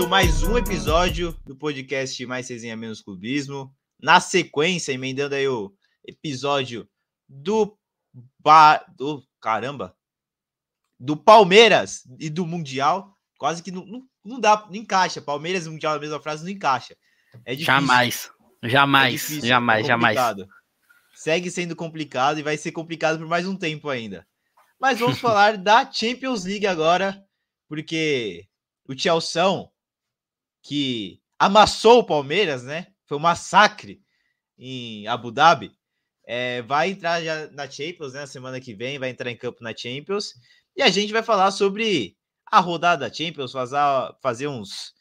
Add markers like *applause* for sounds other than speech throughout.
começando mais um episódio do podcast Mais Resenha Menos Clubismo. Na sequência, emendando aí o episódio do, ba... do caramba, do Palmeiras e do Mundial. Quase que não, não, não dá, não encaixa. Palmeiras e Mundial na mesma frase não encaixa. É difícil. Jamais, jamais, é difícil, jamais, é jamais. Segue sendo complicado e vai ser complicado por mais um tempo ainda. Mas vamos *laughs* falar da Champions League agora, porque o Chelsea, que amassou o Palmeiras, né? Foi um massacre em Abu Dhabi. É, vai entrar já na Champions, né? Na semana que vem, vai entrar em campo na Champions. E a gente vai falar sobre a rodada da Champions, fazer, fazer uns.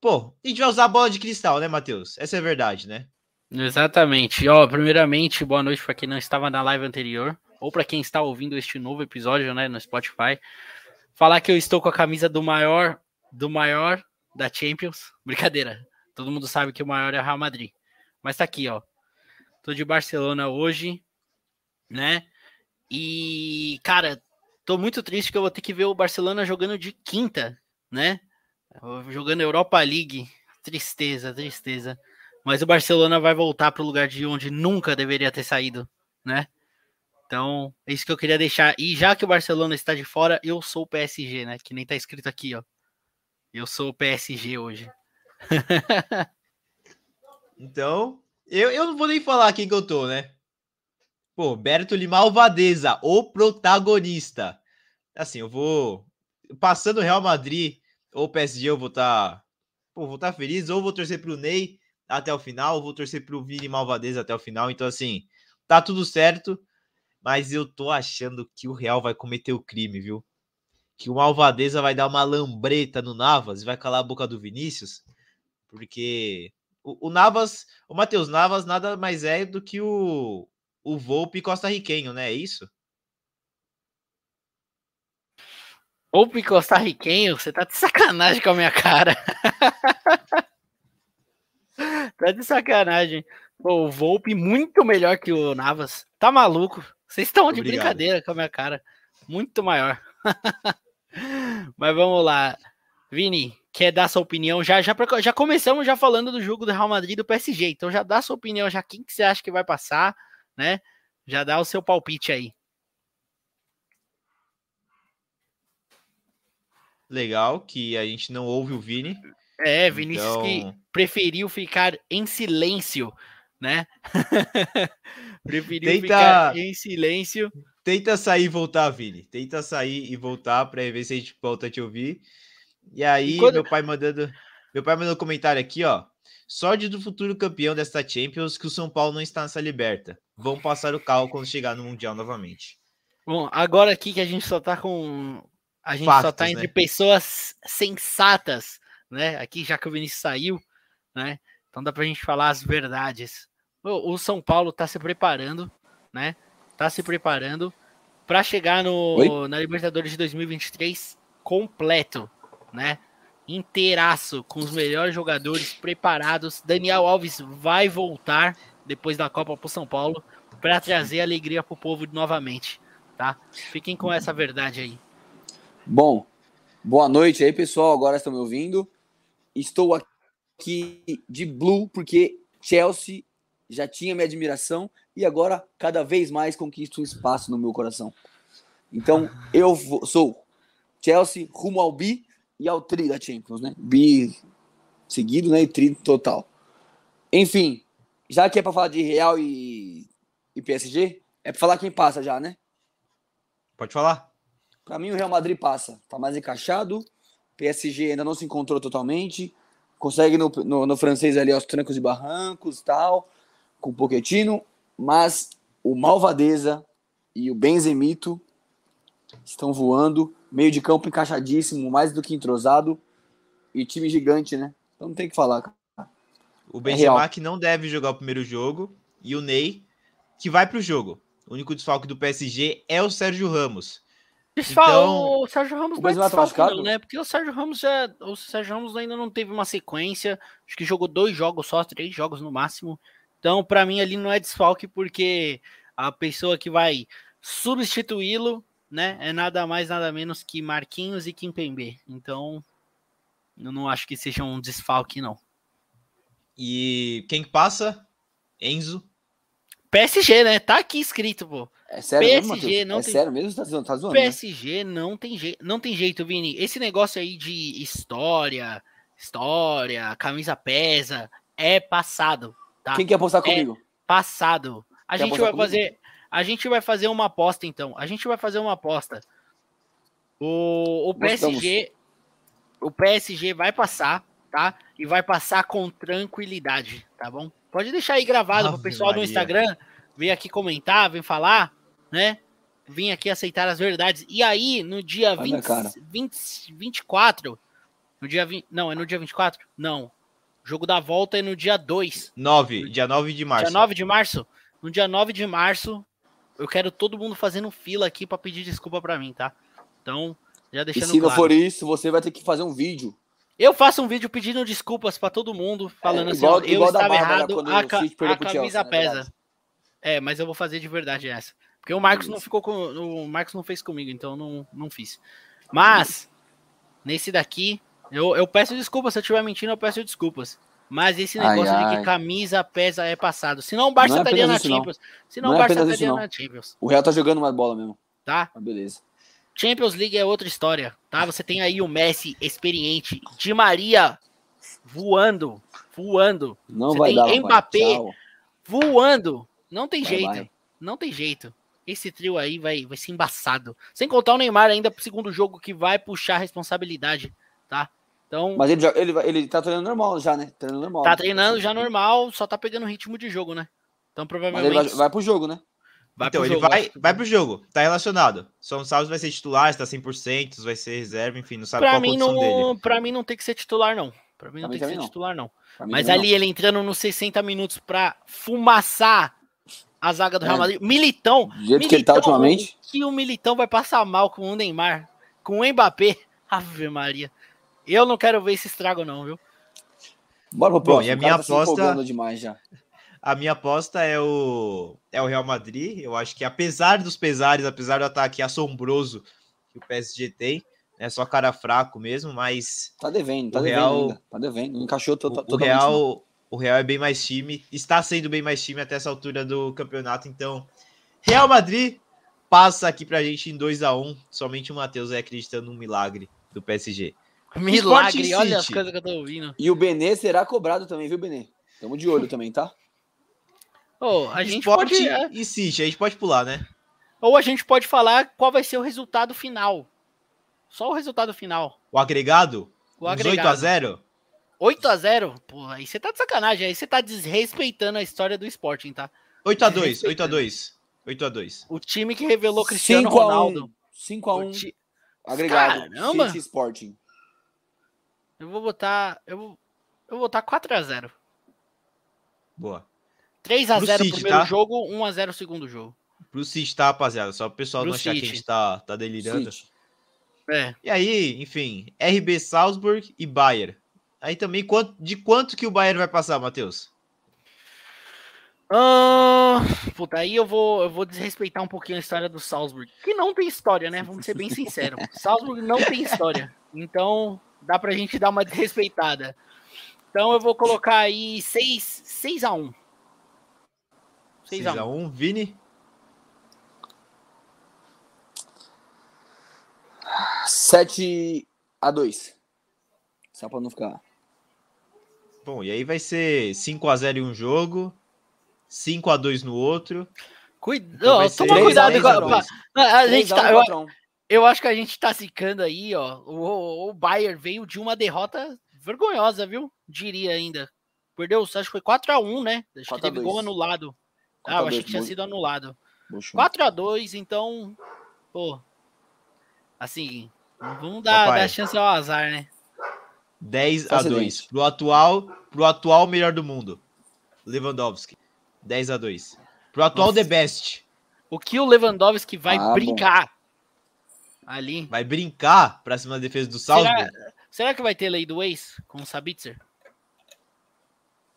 Pô, a gente vai usar a bola de cristal, né, Matheus? Essa é a verdade, né? Exatamente. Ó, primeiramente, boa noite para quem não estava na live anterior, ou para quem está ouvindo este novo episódio, né, no Spotify falar que eu estou com a camisa do maior, do maior da Champions. *laughs* Brincadeira. Todo mundo sabe que o maior é o Real Madrid. Mas tá aqui, ó. Tô de Barcelona hoje, né? E, cara, tô muito triste que eu vou ter que ver o Barcelona jogando de quinta, né? Jogando Europa League. Tristeza, tristeza. Mas o Barcelona vai voltar para o lugar de onde nunca deveria ter saído, né? Então, é isso que eu queria deixar. E já que o Barcelona está de fora, eu sou o PSG, né? Que nem tá escrito aqui, ó. Eu sou o PSG hoje. *laughs* então, eu, eu não vou nem falar quem que eu tô, né? Pô, Bertoli Malvadeza, o protagonista. Assim, eu vou. Passando o Real Madrid ou PSG, eu vou estar. Tá, pô, vou estar tá feliz, ou vou torcer pro Ney até o final, ou vou torcer pro Vini Malvadeza até o final. Então, assim, tá tudo certo mas eu tô achando que o Real vai cometer o crime, viu? Que o Malvadeza vai dar uma lambreta no Navas e vai calar a boca do Vinícius, porque o, o Navas, o Matheus Navas nada mais é do que o, o Volpe costarriquenho, né? É isso? Volpe costarriquenho? Você tá de sacanagem com a minha cara. *laughs* tá de sacanagem. Pô, o Volpe muito melhor que o Navas. Tá maluco? Vocês estão de brincadeira com a minha cara. Muito maior. *laughs* Mas vamos lá. Vini, quer dar sua opinião? Já, já, já começamos já falando do jogo do Real Madrid e do PSG. Então já dá sua opinião, já quem que você acha que vai passar, né? Já dá o seu palpite aí. Legal que a gente não ouve o Vini. É, Vinícius então... que preferiu ficar em silêncio né? *laughs* Preferiu Tenta... ficar em silêncio. Tenta sair e voltar, Vini. Tenta sair e voltar para ver se a gente volta a te ouvir. E aí, e quando... meu pai mandando. Meu pai mandou um comentário aqui, ó. Sorte do futuro campeão desta Champions que o São Paulo não está nessa liberta. Vão passar o carro quando chegar no Mundial novamente. Bom, agora aqui que a gente só tá com. A gente Fatos, só tá entre né? pessoas sensatas, né? Aqui já que o Vinícius saiu, né? Então dá pra gente falar as verdades. O, São Paulo tá se preparando, né? Tá se preparando para chegar no, na Libertadores de 2023 completo, né? Inteiraço, com os melhores jogadores preparados. Daniel Alves vai voltar depois da Copa pro São Paulo para trazer alegria pro povo novamente, tá? Fiquem com essa verdade aí. Bom, boa noite aí, pessoal. Agora estão me ouvindo. Estou aqui de blue, porque Chelsea já tinha minha admiração e agora cada vez mais conquista um espaço no meu coração. Então eu vou, sou Chelsea rumo ao bi e ao tri da Champions, né? Bi seguido, né? E tri total. Enfim, já que é para falar de Real e, e PSG, é para falar quem passa já, né? Pode falar. Para mim o Real Madrid passa, tá mais encaixado. PSG ainda não se encontrou totalmente consegue no, no, no, francês ali aos trancos e barrancos tal, com o Pochettino, mas o Malvadeza e o Benzemito estão voando, meio de campo encaixadíssimo, mais do que entrosado, e time gigante, né? Então não tem que falar. O é Benzema é que não deve jogar o primeiro jogo, e o Ney, que vai para o jogo. O único desfalque do PSG é o Sérgio Ramos. Desfal... Então, o Sérgio Ramos não é desfalque, não, né? Porque o Sérgio Ramos já. O Sérgio Ramos ainda não teve uma sequência. Acho que jogou dois jogos só, três jogos no máximo. Então, para mim, ali não é desfalque, porque a pessoa que vai substituí-lo, né? É nada mais, nada menos que Marquinhos e Kimpembe. Então, Eu não acho que seja um desfalque, não. E quem que passa? Enzo. PSG, né? Tá aqui escrito, pô. É sério mesmo, PSG Matheus? não é tem- sério mesmo? Tá zoando, tá zoando, né? PSG não tem jeito, não tem jeito, Vini. Esse negócio aí de história, história, camisa pesa, é passado, tá? Quem quer apostar É. comigo? Passado. A Quer gente vai comigo? fazer, a gente vai fazer uma aposta então. A gente vai fazer uma aposta. O, o PSG, o PSG vai passar, tá? E vai passar com tranquilidade, tá bom? Pode deixar aí gravado pro Ave pessoal do Maria. Instagram vir aqui comentar, vir falar, né? Vir aqui aceitar as verdades. E aí, no dia Olha a minha 20, cara. 20, 24, no dia 20, não, é no dia 24? Não. Jogo da volta é no dia 2. 9, dia 9 de março. Dia 9 de março? No dia 9 de março, eu quero todo mundo fazendo fila aqui pra pedir desculpa pra mim, tá? Então, já E deixando se não claro. for isso, você vai ter que fazer um vídeo. Eu faço um vídeo pedindo desculpas pra todo mundo, falando É, assim, igual- ó, eu igual da estava Bárbara, errado, a, a camisa Chelsea, não é pesa. verdade? É, mas eu vou fazer de verdade essa. Porque o Marcos não ficou com. O Marcos não fez comigo, então eu não, não fiz. Mas, nesse daqui, eu, eu peço desculpas. Se eu estiver mentindo, eu peço desculpas. Mas esse Ai, negócio de ai. que camisa pesa é passado. Senão o Barça Não é estaria na não. Champions. Senão Não o é Barça estaria não. na Champions. O Real tá jogando mais bola mesmo. Tá? Mas beleza. Champions League é outra história, tá? Você tem aí o Messi experiente, Di Maria voando, voando, Não Você vai tem dar. Mbappé. Voando. Não tem Vai, jeito, vai. não tem jeito. Esse trio aí vai, vai ser embaçado. Sem contar o Neymar ainda pro segundo jogo que vai puxar a responsabilidade, tá? Então, Mas ele, joga- ele, ele tá treinando normal já, né? Treinando normal. tá treinando já normal, só tá pegando ritmo de jogo, né? Então Mas provavelmente ele vai, vai pro jogo, né? vai então, pro ele jogo. vai, vai pro jogo. Tá relacionado. São Salles vai ser titular, está 100%, vai ser reserva, enfim, não sabe Pra qual a mim, condição dele. não, pra mim não tem que ser titular, não. Pra mim não Pra mim tem que ser não. titular, não. Pra Mas ali ele entrando nos 60 minutos pra fumaçar a zaga do É. Real Madrid. Militão. Do jeito que ele tá Militão, ultimamente. Que o Militão vai passar mal com o Neymar, com o Mbappé. Ave Maria. Eu não quero ver esse estrago, não, viu? Bora pro Bom, próximo. e a minha cara tá se aposta- empolgando demais já. A minha aposta é o, é o Real Madrid. Eu acho que apesar dos pesares, apesar do ataque assombroso que o PSG tem, é só cara fraco mesmo, mas Tá devendo, tá O devendo Real- ainda. Tá devendo. Encaixou to o, o não. Real, o Real é bem mais time, está sendo bem mais time até essa altura do campeonato, então Real Madrid passa aqui pra gente em 2 a 1 somente o Matheus é acreditando num milagre do PSG. *laughs* Milagre, olha as coisas que eu tô ouvindo. E o Benê será cobrado também, viu, Benê? Tamo de olho também, tá? Ô, a gente Sport pode. é, e City, a gente pode pular, né? ou a gente pode falar qual vai ser o resultado final. Só o resultado final. O agregado, O agregado. 8 a 0 8 a 0 Pô, aí você tá de sacanagem. Aí você tá desrespeitando a história do Sporting, tá? 8 a 2 8 a 2 8 a 2 O time que revelou Cristiano 5 a 1. Ronaldo. 5 a O 1 ti- agregado. Caramba! City Sporting. Eu vou botar. Eu vou, eu vou botar 4x0. Boa. 3x0 Pro City, primeiro tá? jogo, 1x0 segundo jogo. Pro City, tá, rapaziada? Só pro pessoal Pro não achar que a City. gente tá, tá delirando. City. É. E aí, enfim, RB Salzburg e Bayern. Aí também, quanto, de quanto que o Bayern vai passar, Matheus? Ah, puta, aí eu vou, eu vou desrespeitar um pouquinho a história do Salzburg. Que não tem história, né? Vamos ser bem sinceros. *laughs* Salzburg não tem história. Então, dá pra gente dar uma desrespeitada. Então eu vou colocar aí 6, 6 a 1 6 a 1 6x1, Vini? 7 a 2. Só pra não ficar. Bom, e aí vai ser 5x0 em um jogo, 5x2 no outro. Cuida... Então toma 3 a cuidado 10 com a a... 2. a, a gente 3 a 1, tá, eu, 4 a 1. Eu acho que a gente tá zicando aí, ó. O, o Bayern veio de uma derrota vergonhosa, viu? Diria ainda. Perdeu, acho que foi 4x1, né? Acho que 4 a teve 2. gol anulado. 4 Ah, eu achei 2, que tinha sido anulado. Bucho. 4x2, então. Pô. Assim, vamos dar, Papai. dar chance ao azar, né? 10 Só a 2 acidente. pro atual, pro atual melhor do mundo. Lewandowski. 10 a 2 Pro atual Nossa. The Best. O que o Lewandowski vai Ah, bom. Ali. Vai brincar pra cima da defesa do Salzburg? Será, será que vai ter lei do ex com o Sabitzer?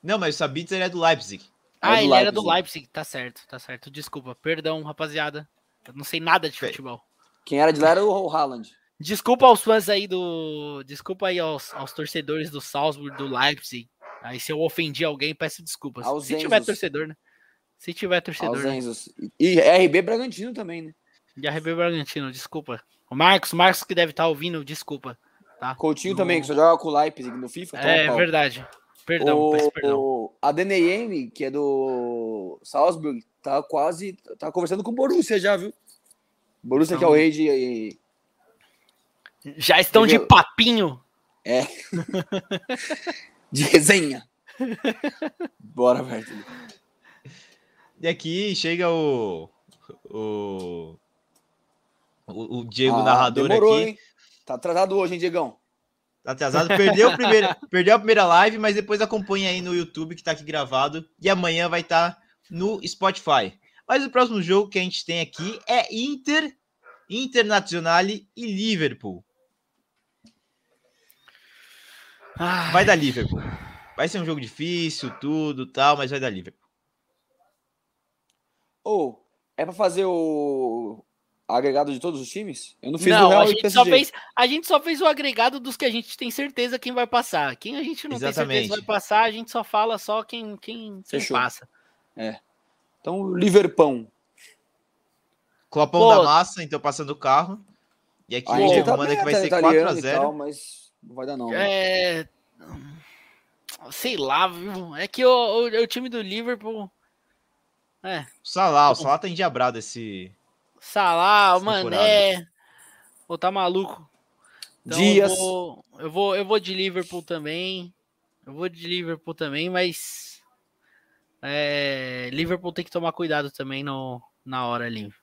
Não, mas o Sabitzer é do Leipzig. Ah, do ele era do Leipzig. Leipzig, tá certo, tá certo. Desculpa, perdão, rapaziada. Eu não sei nada de futebol. Quem era de lá era o Haaland. Desculpa aos fãs aí do. Desculpa aí aos, aos torcedores do Salzburg, do Leipzig. Aí se eu ofendi alguém, peço desculpas. Aos Se tiver Enzos. torcedor, né? Se tiver torcedor. Aos né? E RB Bragantino também, né? De RB Bragantino, desculpa. O Marcos, Marcos que deve estar ouvindo, desculpa. Coutinho No- também, que só joga com o Leipzig no FIFA. toma É pau. verdade. Perdão, o, peço perdão. o ADNM, que é do Salzburg, tá quase. tá conversando com o Borussia já, viu? Borussia que é o rei de. Já estão de papinho. *laughs* de resenha. Bora, velho. E aqui chega o. O. O, o Diego Ah, narrador demorou, aqui. hein? Tá atrasado hoje, hein, Diegão? Tá atrasado. Perdeu, o *laughs* primeiro, perdeu a primeira live, mas depois acompanha aí no YouTube que tá aqui gravado. E amanhã vai estar no Spotify. Mas o próximo jogo que a gente tem aqui é Inter, Internazionale e Liverpool. Ah, Vai dar Liverpool. Vai ser um jogo difícil, tudo tal, mas vai dar Liverpool. Ou, é pra fazer o agregado de todos os times? Eu não fiz não, Real a e gente, só fez, a gente só fez o agregado dos que a gente tem certeza quem vai passar. Quem a gente não tem certeza Exatamente. que vai passar, a gente só fala só quem, quem, quem passa. Então, Liverpool. Clopão Pô. da massa, então passando o carro. E aqui A o gente tá manda que vai ser italiano e 4x0. tal, mas não vai dar não. né? É. Sei lá, viu? É que o, o, o time do Liverpool. É. O Salah, o Salah tá endiabrado esse. Salah, Essa Mané. Pô, tá maluco. Então, Dias. Eu vou, eu, vou, eu vou de Liverpool também. Eu vou de Liverpool também, mas. É, Liverpool tem que tomar cuidado também no, na hora ali.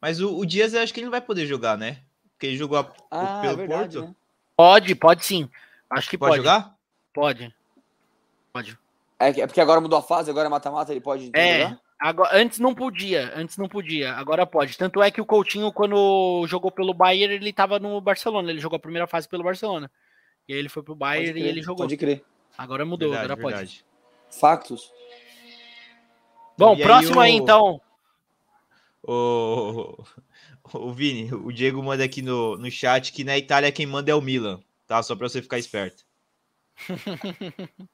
Mas o, o Dias eu acho que ele não vai poder jogar, né? Porque ele jogou a- Ah, pelo é verdade, Porto. né? Pode, pode sim. Acho que Pode, pode. jogar? Pode. Pode. É, é porque agora mudou a fase, agora é mata-mata, ele pode É, jogar? Agora, antes não podia, antes não podia, agora pode. Tanto é que o Coutinho, quando jogou pelo Bayern, ele tava no Barcelona, ele jogou a primeira fase pelo Barcelona. E aí ele foi pro Pode Bayern crer, e ele jogou. Pode crer. Agora mudou, Verdade, agora pode. verdade. Factos. Bom, E aí próximo aí, o- então. O, o Vini, o Diego manda aqui no, no chat que na Itália quem manda é o Milan, tá? Só pra você ficar esperto. *laughs*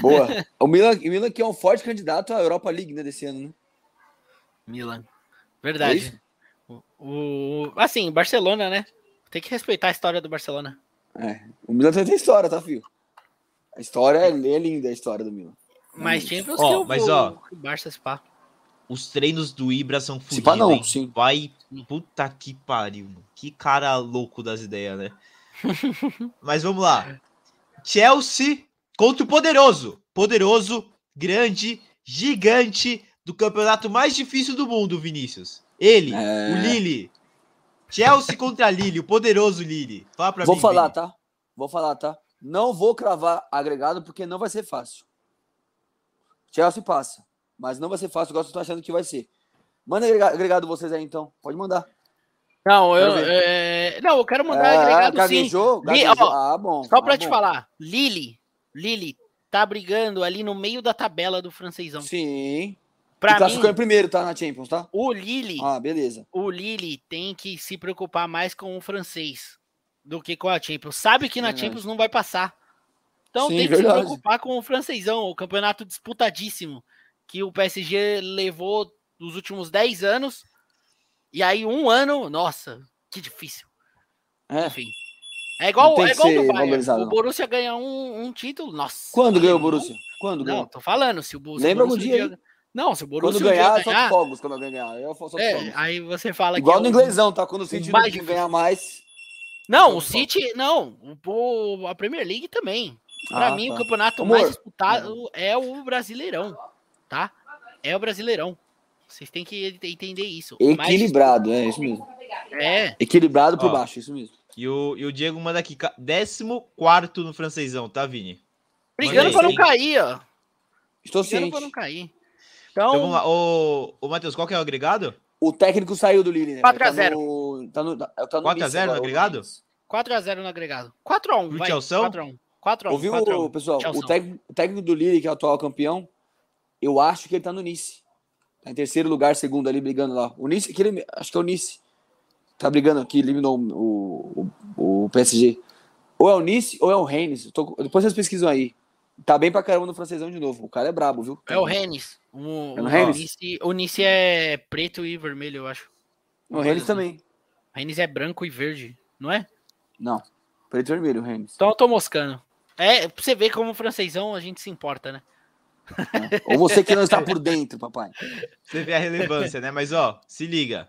Boa. o, Milan, o Milan que é um forte candidato à Europa League, né, desse ano, né? Milan. É Verdade. isso? o, o- assim, Barcelona, né? Tem que respeitar a história do Barcelona. É. O Milan também tem história, tá, filho? A história é, é linda, a história do Milan. Mas Champions Ó, que mas, ó, o Barça se pá. Os treinos do Ibra são pá, não, hein? sim. Vai, puta que pariu. mano. Que cara louco das ideias, né? *laughs* Mas vamos lá. Chelsea contra o poderoso. Poderoso, grande, gigante do campeonato mais difícil do mundo, Vinícius. Ele, É. o Lille. Chelsea contra Lille, o poderoso Lille. Fala pra Vou mim. falar, Vini. tá? Vou falar, tá? Não vou cravar agregado porque não vai ser fácil. Chelsea passa, mas não vai ser fácil, igual eu tô achando que vai ser. Manda agrega- agregado vocês aí, então. Pode mandar. Não, eu, é, não, eu quero mandar Ah, agregado sim. gaguejou? Li- ó, ah, bom. Só pra ah, te bom. falar, Lille, Lille tá brigando ali no meio da tabela do francesão. Sim. Pra mim, em primeiro, tá? Na Champions, tá? o Lille, Ah, beleza. o Lille tem que se preocupar mais com o francês do que com a Champions. Sabe que na Verdade. Champions não vai passar. Então Sim, tem que verdade. se preocupar com o francesão, o campeonato disputadíssimo que o PSG levou nos últimos 10 anos. E aí um ano, nossa, que difícil. É. Enfim. É igual, Não é igual do Bayern. O não. Borussia ganha um, um título, nossa. Quando ganhou o Não, Borussia? Quando Não, ganhou? tô falando, se o, Bo- se o Lembra Borussia dia um dia- Não, se o Borussia Quando um dia ganhar, só ganhar, fogos quando ganhar. Eu solto é, fogos. aí você fala Igual que no é o- inglesão, tá? Quando o City mais não ganhar mais. Não, o City, não, o, a Premier League também. Pra Ah, mim, tá. o campeonato Amor. mais disputado é o Brasileirão, tá? É o Brasileirão. Vocês têm que entender isso. Equilibrado, é isso mesmo. É, Equilibrado por Ó. baixo, isso mesmo. E o, e o Diego manda aqui, ca- 14 no francesão, tá, Vini? brigando pra não cair, ó. Estou Brigando ciente. pra não cair. Então, Então, vamos lá. Ô, ô Matheus, qual que é o agregado? O técnico saiu do Lille, né? 4 a Tá 0. no- Tá no, tá no 4 a Nice 0 no agregado? o Nice. 4x0 no agregado. 4x1, Pro vai. Chelsea? 4x1. 4x1. Ouviu, 4x1. pessoal? Chelsea. O técnico, o técnico do Lille, que é o atual campeão, eu acho que ele tá no Nice. Tá em terceiro lugar, segundo ali, brigando lá. O Nice, aquele, acho que é o Nice. Tá brigando aqui, eliminou o, o, o PSG. Ou é o Nice ou é o Rennes. Tô- depois vocês pesquisam aí. Tá bem pra caramba no francesão de novo. O cara é brabo, viu? É o Rennes. O, É o Rennes? Nice, o Nice é preto e vermelho, eu acho. O Rennes também. O Rennes é branco e verde, não é? Não. Preto e vermelho, o Rennes. Então eu tô moscando. É, pra você ver como francesão a gente se importa, né? Ou você que não está por dentro, papai. Você vê a relevância, né? Mas ó, se liga.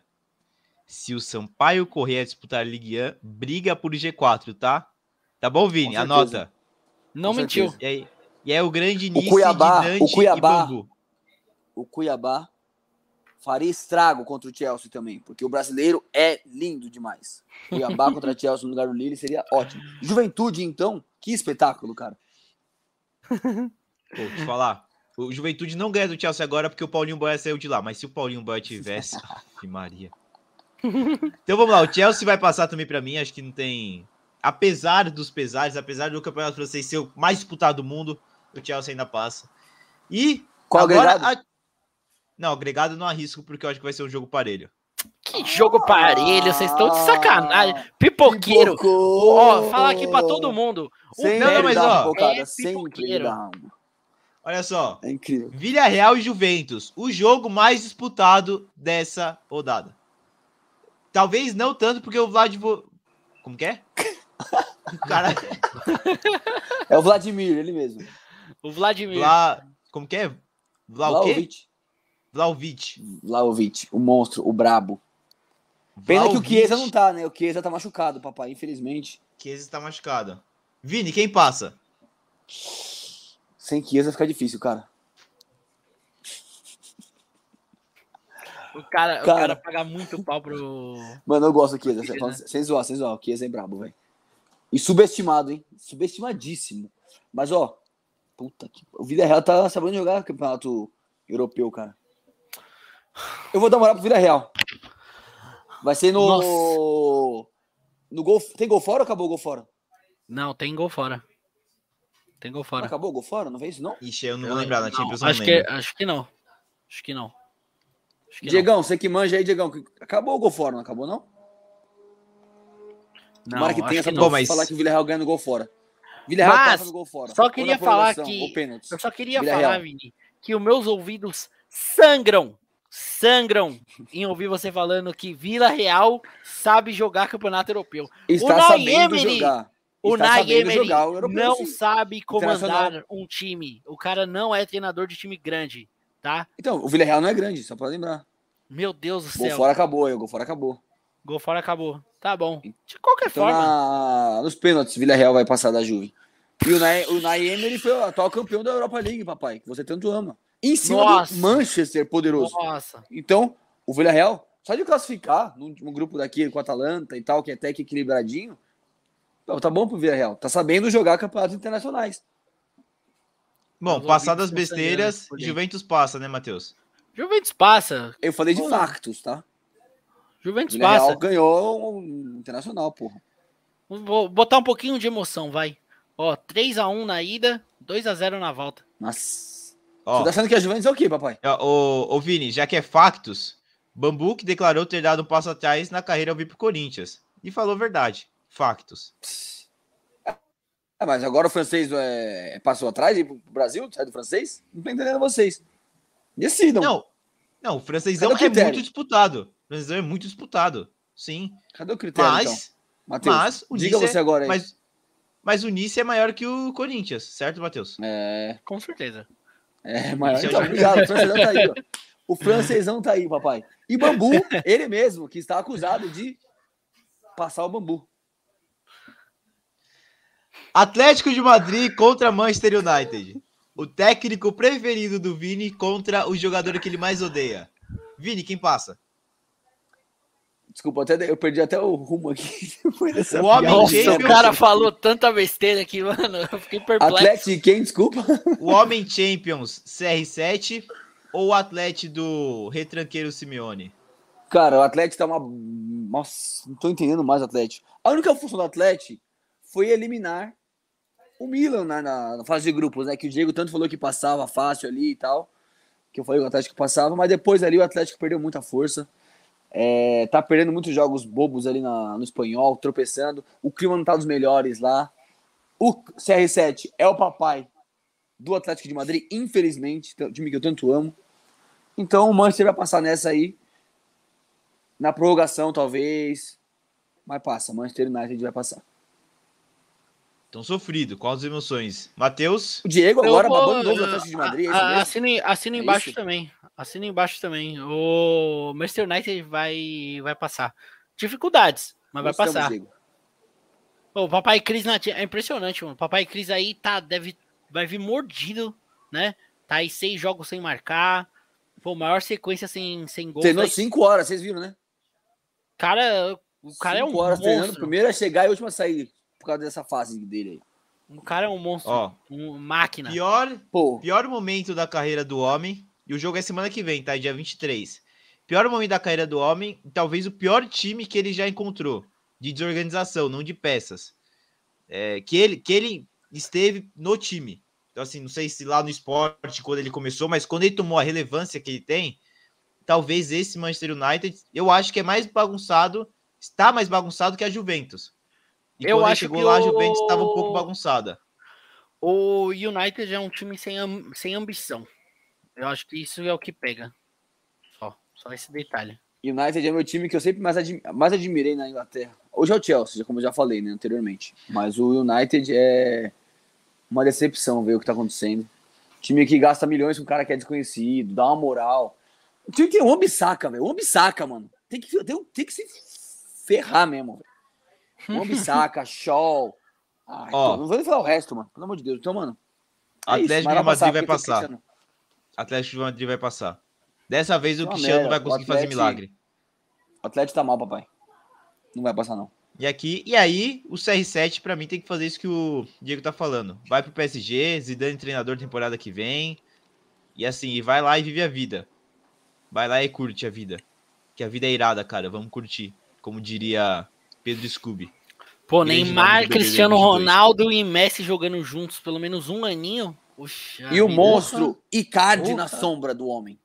Se o Sampaio Correia disputar a Ligue 1, briga por G4, tá? Tá bom, Vini? Anota. Não Com mentiu. certeza. E aí, e aí o grande Cuiabá- de o Cuiabá- e Bangu. O Cuiabá faria estrago contra o Chelsea também, porque o brasileiro é lindo demais. Cuiabá *laughs* contra Chelsea no lugar do Lille seria ótimo. Juventude, então, que espetáculo, cara. Pô, te falar. O Juventude não ganha do Chelsea agora porque o Paulinho Boia saiu de lá. Mas se o Paulinho Boia tivesse. *laughs* que Maria. *laughs* Então vamos lá. O Chelsea vai passar também pra mim. Acho que não tem. Apesar dos pesares, apesar do campeonato francês ser o mais disputado do mundo, o Chelsea ainda passa. E. Qual agora. agregado? a- Não, agregado não arrisco porque eu acho que vai ser um jogo parelho. Que jogo parelho, vocês estão de sacanagem. Pipoqueiro. Pipocou! Ó, falar aqui pra todo mundo. O Sempre Não, não, mas, ó, pipocada, é pipoqueiro. Olha só. É incrível. Villarreal e Juventus, o jogo mais disputado dessa rodada. Talvez não tanto porque o Vladimir. Como que é? Cara, É o Vladimir, ele mesmo. O Vladimir. Vla... Como que é? Vla? Vlaovic. Vlaovic. Vlaovic, o monstro, o brabo. Pena que o. Chiesa não tá, né? O Chiesa tá machucado, papai, infelizmente. Chiesa está machucado. Vini, quem passa? Sem Chiesa fica difícil, cara. O cara, o Cara. cara paga muito pau pro. Mano, eu gosto do Chiesa. Chiesa. falando- Sem zoar, sem zoar. O Chiesa é brabo, velho. E subestimado, hein? Subestimadíssimo. Mas, ó, puta que. O Villarreal tá sabendo jogar campeonato europeu, cara. Eu vou dar moral pro Villarreal. Vai ser no. No gol. Tem gol fora ou acabou o gol fora? Não, tem gol fora. Tem gol fora. Acabou o gol fora? Não fez isso, não? Ixi, eu não vou lembrar, na Não, Champions não acho, que, acho que não. Acho que não. Acho que Diegão, você que manja aí, Diegão. Acabou o gol fora, não acabou, não? não. Tomara que tenha essa Bom, mas- falar que o Villarreal ganha no gol fora. Villarreal Mas, passa no gol fora. só queria falar que-. Eu só queria Villarreal. falar, Vini, que os meus ouvidos sangram, sangram em ouvir você falando que Vila Real sabe jogar campeonato europeu. Está Unai sabendo Emery, jogar. O sabendo Emery jogar o europeu, não sim. sabe comandar um time. O cara não é treinador de time grande, tá? Então, o Villarreal não é grande, só pra lembrar. Meu Deus do Gol céu. fora acabou, o gol fora acabou. Gol fora acabou. Tá bom. De qualquer Então, forma. na... nos pênaltis, o Villarreal vai passar da Juve. E o Nai, o Nai Emery foi o atual campeão da Europa League, papai, que você tanto ama. Em cima Nossa. do Manchester poderoso. Nossa. Então, o Villarreal, só de classificar no último grupo daqui com o Atalanta e tal, que é até que equilibradinho, tá bom pro Villarreal. Tá sabendo jogar campeonatos internacionais. Bom, passadas besteiras. Juventus passa, né, Matheus? Juventus passa. Eu falei de Pô. factos, tá? Juventus Villarreal passa. ganhou um internacional, porra. Vou botar um pouquinho de emoção, vai. Ó, 3x1 na ida, 2x0 na volta. Mas. Ó, Você tá achando que a Juventus é o quê, papai? ó, ô, ô, Vini, já que é factos, Bambu que declarou ter dado um passo atrás na carreira ao vir pro Corinthians. E falou verdade. Factos. Ah, mas agora o francês é, passou atrás e pro Brasil, sai do francês? Não tô entendendo vocês. Decidam. Não, não, o francesão Cadê o é critério? muito disputado. O francesão é muito disputado. Sim. Cadê o critério, então? Mas, Matheus, mas o diga Nice é- você agora aí. mas, mas o Nice é maior que o Corinthians, certo, Matheus? É, Com certeza. é maior. É Então, o- obrigado. O francesão tá aí, ó. *laughs* O francesão tá aí, papai. E Bambu, ele mesmo, que está acusado de passar o bambu. Atlético de Madrid contra Manchester United. O técnico preferido do Vini contra o jogador que ele mais odeia. Vini, quem passa? Desculpa, até eu perdi até o rumo aqui. *laughs* O homem. Nossa, Champions. o cara falou tanta besteira aqui, mano. Eu fiquei perplexo. Atlético de quem? Desculpa. O Homem Champions CR7 ou o Atlético do Retranqueiro Simeone? Cara, o Atlético tá uma. Nossa, não tô entendendo mais o Atlético. A única função do Atlético foi eliminar o Milan na, na- na fase de grupos, né? Que o Diego tanto falou que passava fácil ali e tal. Que eu falei que o Atlético passava, mas depois ali o Atlético perdeu muita força. É, tá perdendo muitos jogos bobos ali na, no espanhol, tropeçando. O clima não tá dos melhores lá. O CR7 é o papai do Atlético de Madrid, infelizmente, time que eu tanto amo. Então o Manchester vai passar nessa aí. Na prorrogação, talvez. Mas passa. Manchester United vai passar. Tão sofrido. Quais as emoções? Matheus? O Diego agora vou, babando novo do Atlético de Madrid. É assina, assina é embaixo isso? também. Assina embaixo também. O Manchester United vai, vai passar. Dificuldades, mas vai passar. Diego. O Papai Cris na, é impressionante, mano. Papai Cris aí tá, deve, vai vir mordido, né? Tá aí seis jogos sem marcar. Pô, maior sequência sem, sem gols. Treinou cinco horas, vocês viram, né? Cara, o cara é um Cinco horas treinando, monstro. primeiro a chegar e a última a sair. Por causa dessa fase dele aí. O cara é um monstro. Ó, um máquina. pior, Pô, pior momento da carreira do homem. E o jogo é semana que vem, tá? Dia 23. Pior momento da carreira do homem, e talvez o pior time que ele já encontrou. De desorganização, não de peças. É, que, ele, que ele esteve no time. Então, assim, não sei se lá no esporte, quando ele começou, mas quando ele tomou a relevância que ele tem, talvez esse Manchester United, eu acho que é mais bagunçado, está mais bagunçado que a Juventus. E Eu acho chegou que lá, a o- Juventus estava um pouco bagunçada. O United é um time sem, sem ambição. Eu acho que isso é o que pega. Só, só esse detalhe. United é meu time que eu sempre mais, admi- mais admirei na Inglaterra. Hoje é o Chelsea, como eu já falei, né, anteriormente. Mas o United é uma decepção ver o que tá acontecendo. Time que gasta milhões com um cara que é desconhecido, dá uma moral. O time tem um Ambissaca, velho. Um Ambissaca, mano. Tem que, tem, tem que se ferrar mesmo, velho. Ambissaca, Shaw. Ai, Ó. não vou nem falar o resto, mano. Pelo amor de Deus. Então, mano. é Atlético de Madrid vai tem passar. Atlético de Madrid vai passar. Dessa vez o Cristiano merda. vai conseguir fazer milagre. O Atlético tá mal, papai. Não vai passar, não. E aqui, e aí, o CR7 pra mim tem que fazer isso que o Diego tá falando. Vai pro PSG, Zidane treinador temporada que vem. E assim, e vai lá e vive a vida. Vai lá e curte a vida. Que a vida é irada, cara. Vamos curtir. Como diria Pedro Scooby. Pô, Grande nome Neymar, BBB Cristiano 22. Ronaldo e Messi jogando juntos pelo menos um aninho. Puxa E o monstro Icardi Porra. na sombra do homem.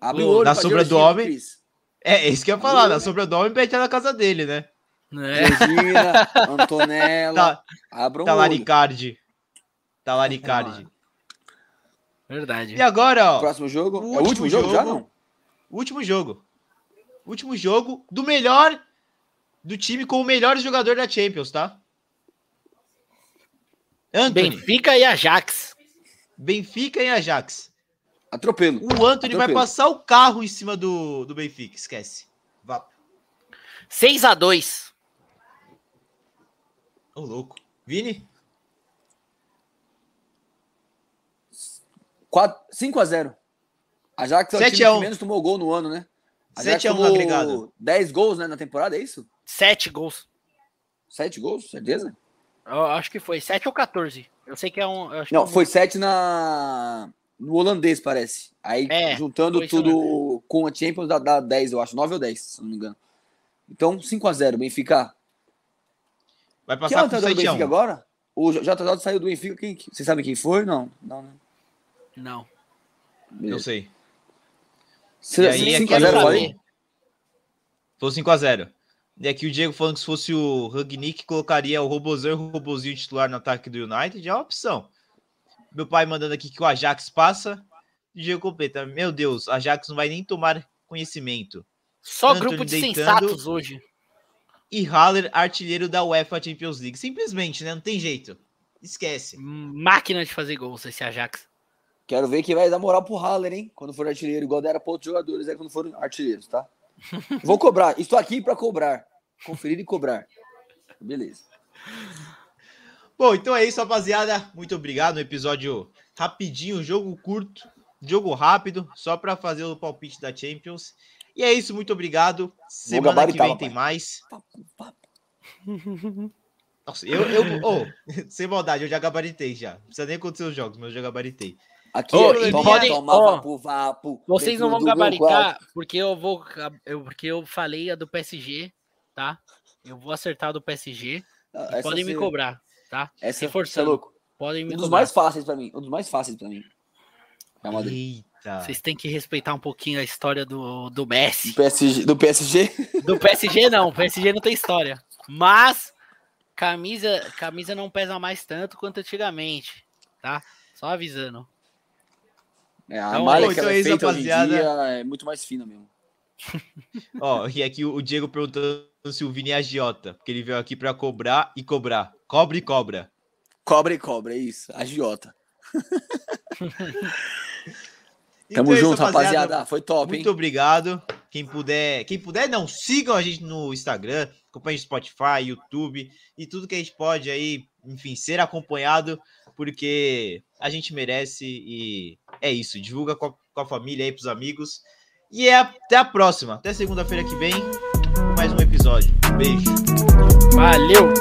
Abre o olho na sombra do Georgina, homem? Cris. É, é isso que eu ia falar. Na sombra do homem, pede na casa dele, né? É, Georgina, *laughs* Antonella. Tá, Abra um olho. Talaricardi. Talaricardi. verdade. E agora, ó. Próximo jogo. O é o último último jogo, já jogo. não? Último jogo. Último jogo do melhor do time com o melhor jogador da Champions, tá? Anthony, Benfica e Ajax. Benfica e Ajax. Atropelo. O Anthony vai Atropelo. passar o carro em cima do, do Benfica, esquece. Vá. 6 a 2 Ô, louco. Vini? 5x0. Ajax é o 7 time a que 1. menos tomou gol no ano, né? 7 a 1 no agregado. 10 gols né, na temporada, é isso? 7 gols. 7 gols, certeza? Eu acho que foi 7 ou 14. Eu sei que é um. eu acho Não, que é um- foi 7 na... no holandês, parece. Aí, É, juntando tudo com a Champions, dá, dá 10, eu acho. 9 ou 10, se não me engano. Então, 5x0, Benfica. Vai Quem é o passar do 7 a Benfica 1. agora? O JJ saiu do Benfica. Quem, vocês sabem quem foi? Não. Não, né? Não. Não sei. Cê- E aí, aqui 5x0, eu- falei? Foi 5x0. E aqui o Diego falando que se fosse o Ragnick, colocaria o Robozão e o Robozinho titular no ataque do United. É uma opção. Meu pai mandando aqui que o Ajax passa. O Diego completa. Meu Deus, o Ajax não vai nem tomar conhecimento. Só Anthony grupo de deitando. sensatos hoje. E Haller, artilheiro da UEFA Champions League. Simplesmente, né? Não tem jeito. Esquece. Máquina de fazer gols esse Ajax. Quero ver quem vai dar moral pro Haller, hein? Quando for artilheiro, igual deram para outros jogadores aí quando foram artilheiros, tá? *laughs* Vou cobrar. Estou aqui para cobrar. Conferir e cobrar. Beleza. Bom, então é isso, rapaziada. Muito obrigado. Um episódio rapidinho, jogo curto, jogo rápido, só para fazer o palpite da Champions. E é isso, muito obrigado. Semana que vem tem mais. *laughs* Nossa, eu, eu oh, sem maldade, eu já gabaritei já. Não precisa nem acontecer os jogos, mas eu já gabaritei. Aqui Ô, é toma, podem- toma, ó, vapo, vapo, Vocês não vão gabaritar porque eu vou. eu- porque eu falei a do PSG, tá? Eu vou acertar do PSG. Ah, e podem me cobrar, tá? Essa, Reforçando. você é louco. Podem me Um dos cobrar. mais fáceis pra mim. Um dos mais fáceis pra mim. Real Madrid. Tá. Vocês têm que respeitar um pouquinho a história do, do Messi. Do PSG, do PSG? *laughs* Do PSG não, o PSG não tem história. Mas camisa, camisa não pesa mais tanto quanto antigamente, tá? Só avisando. É, a Então, malha então que ela é é isso, feita hoje em rapaziada. dia é muito mais fina mesmo. Ó, e aqui o o Diego perguntando se o Vini é agiota, porque ele veio aqui pra cobrar e cobrar. Cobre e cobra. Cobra e cobra, é isso. Agiota. *laughs* Então Tamo é junto, rapaziada. Foi top, Muito hein? obrigado. Quem puder, quem puder, não, sigam a gente no Instagram, acompanhem no Spotify, YouTube e tudo que a gente pode aí, enfim, ser acompanhado, porque a gente merece e é isso. Divulga com a, com a família aí pros amigos. E é até a próxima. Até segunda-feira que vem episódio. Beijo. Valeu!